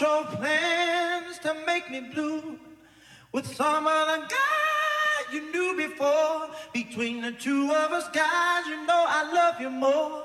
your plans to make me blue with some other guy you knew before. Between the two of us, guys, you know I love you more.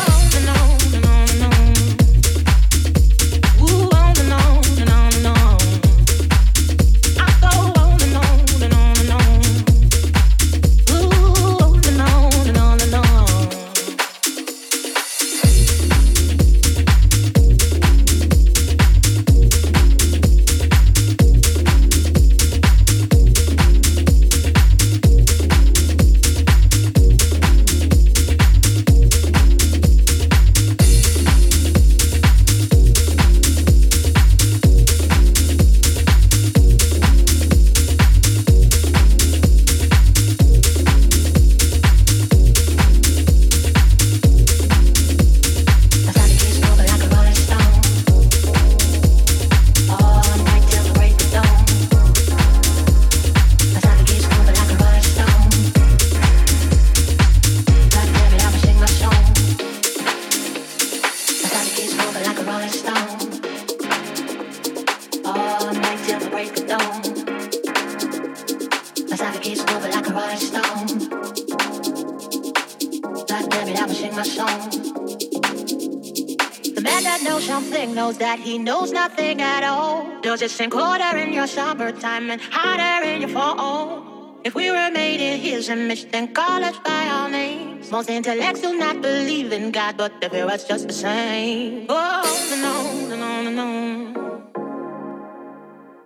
just same quarter in your summertime and hotter in your fall. If we were made in His image, then call us by our names. Most intellects do not believe in God, but they feel us just the same. Oh, no, no, no, no, no.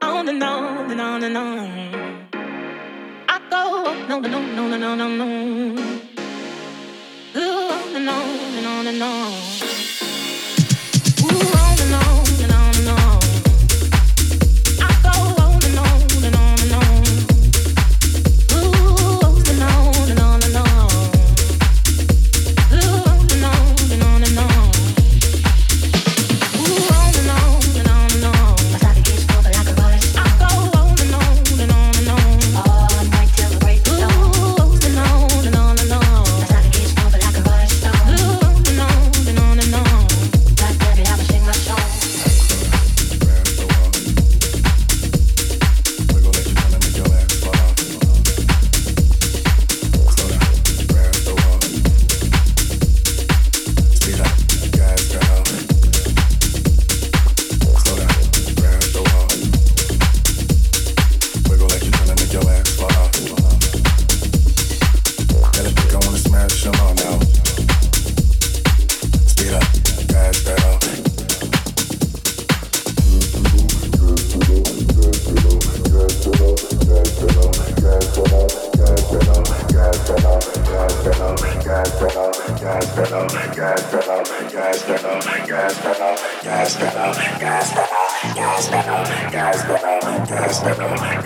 Oh, no, no, no, no, no. I go, no, no, no, no, no, no, no. Ooh, no, no, no, no, no.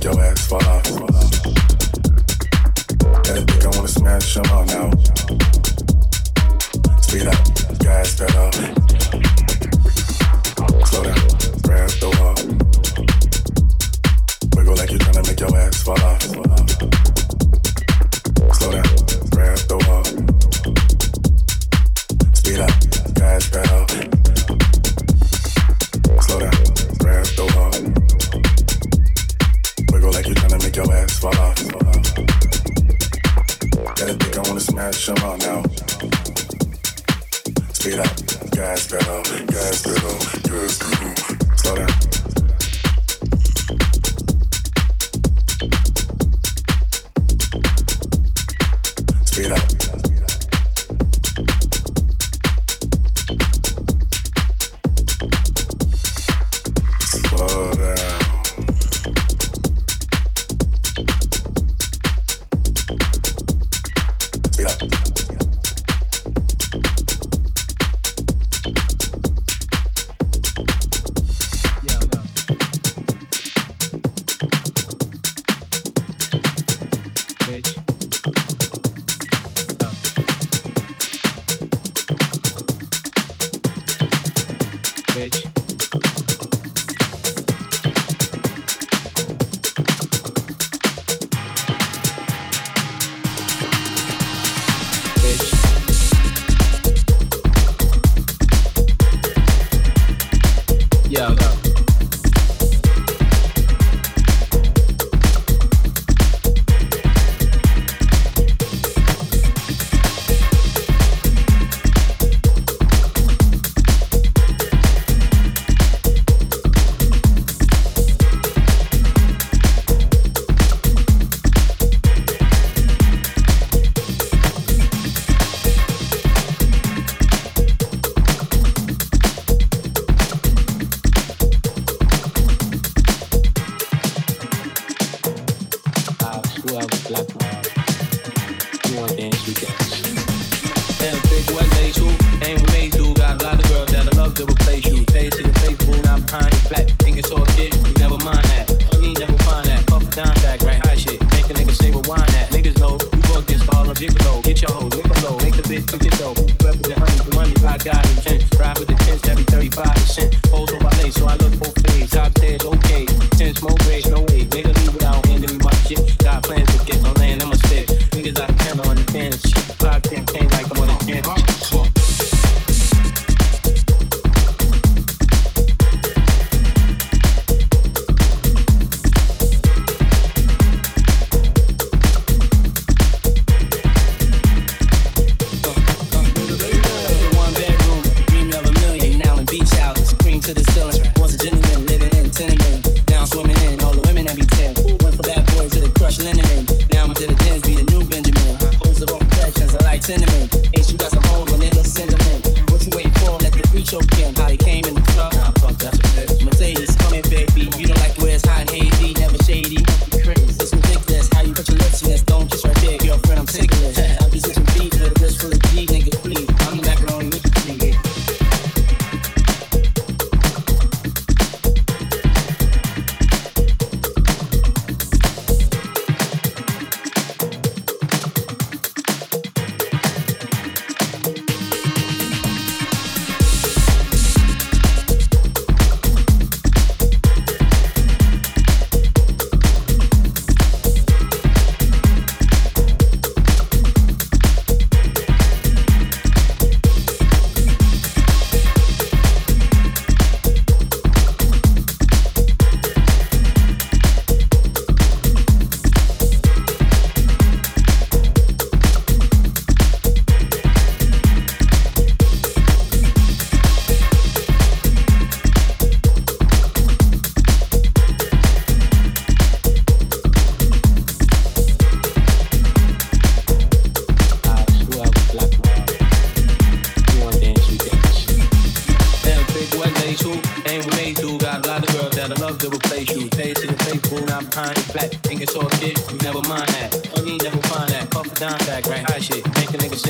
going to smash them all now. behind your back, think it's all shit. Never mind that. You never find that. Puff down back.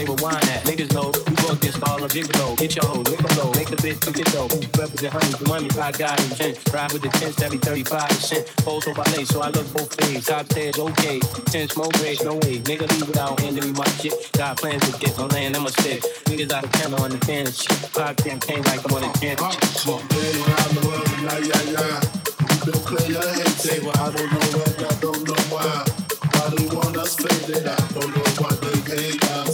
With why that let us know we got this all him though get your whole look up low make the tents every 35%. Pose so ballet, so I look both ways. Top stairs, okay. Ten smoke grades, no way. Nigga leave without handing me my shit. Got plans to get no land, I'm a stick. Niggas out of camera on the fence. Pop campaign like I'm on a chance. Walk around the world, nah, yeah, yeah. Been clear your head, say, I don't know when, I don't know why. Why they want us faded, I don't know why they hate us.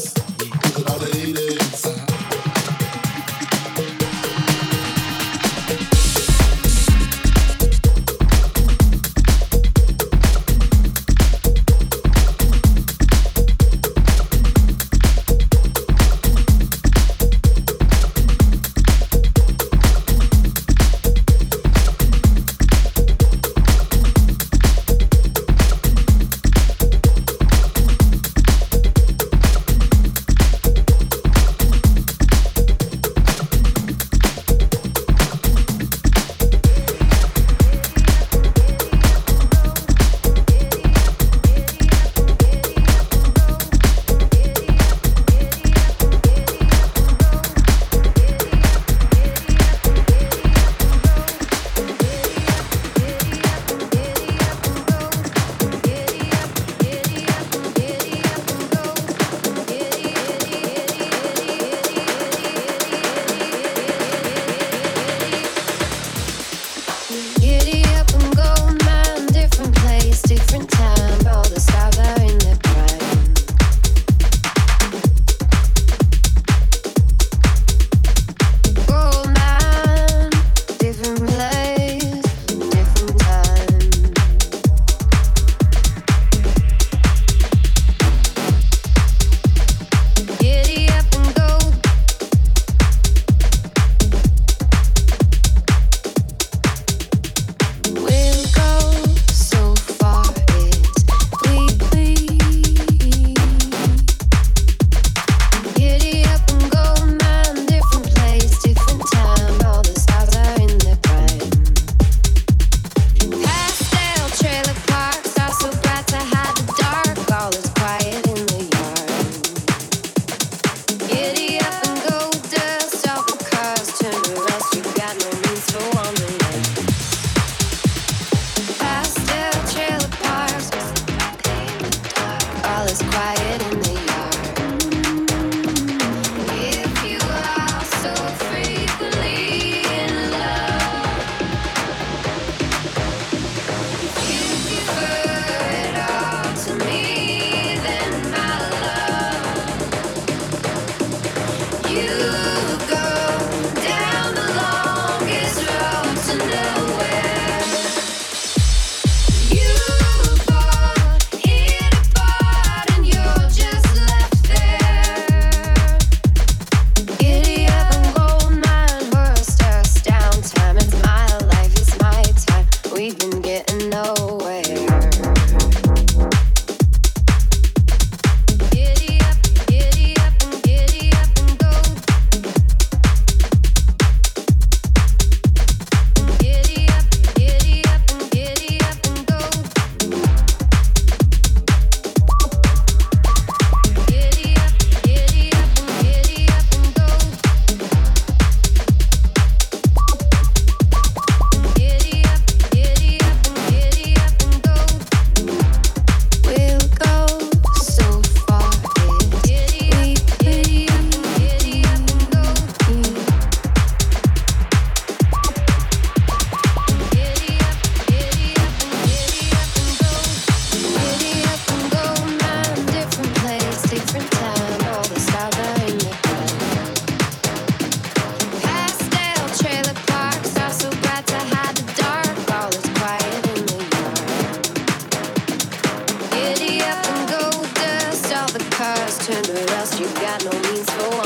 got no means for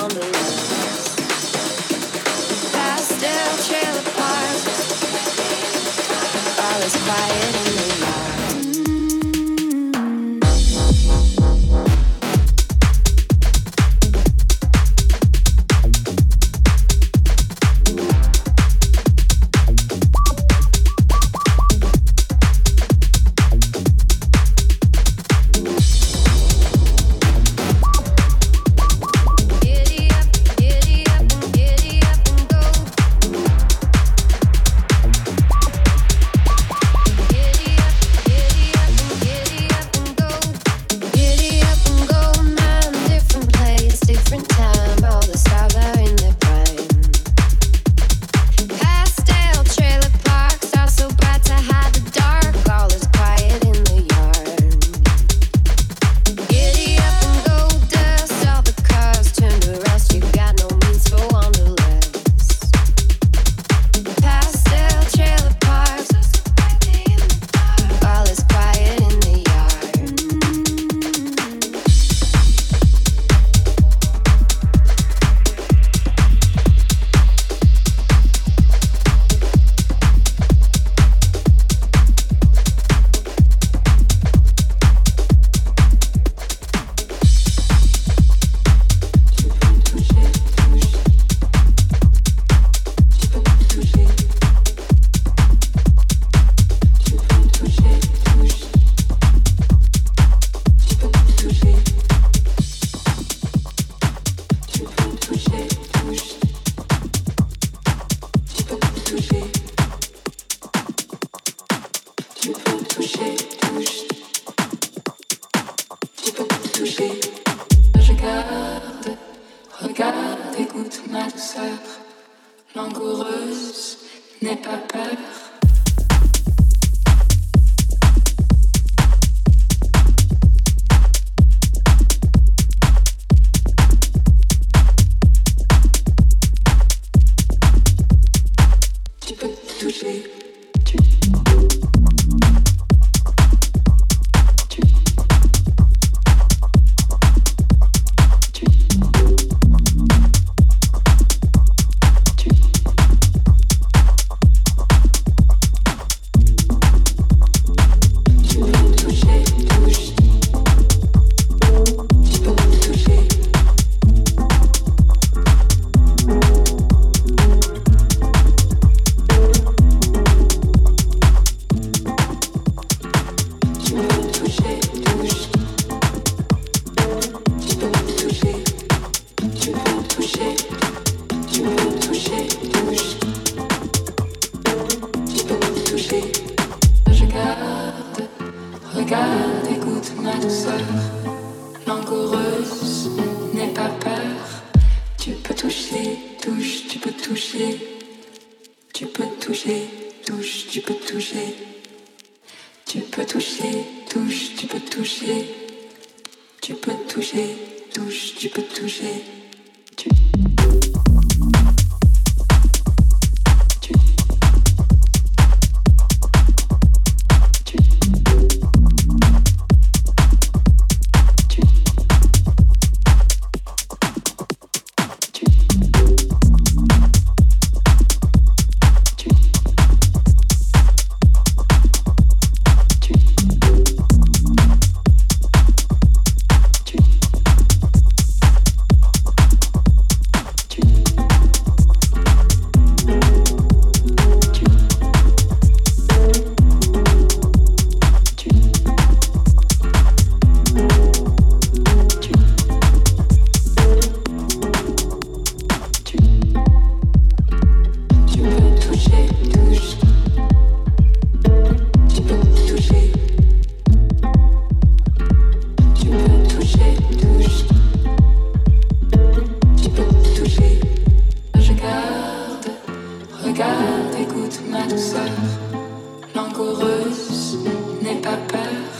Tu touche, tu peux toucher. Je regarde, regarde, écoute ma douceur. Langoureuse n'aie pas peur. Tu peux toucher, touche, tu peux toucher. Tu peux toucher, touche, tu peux toucher. Tu peux toucher, touche, tu peux toucher. Tu peux toucher, touche, tu peux toucher. langoureuse n'aie pas peur.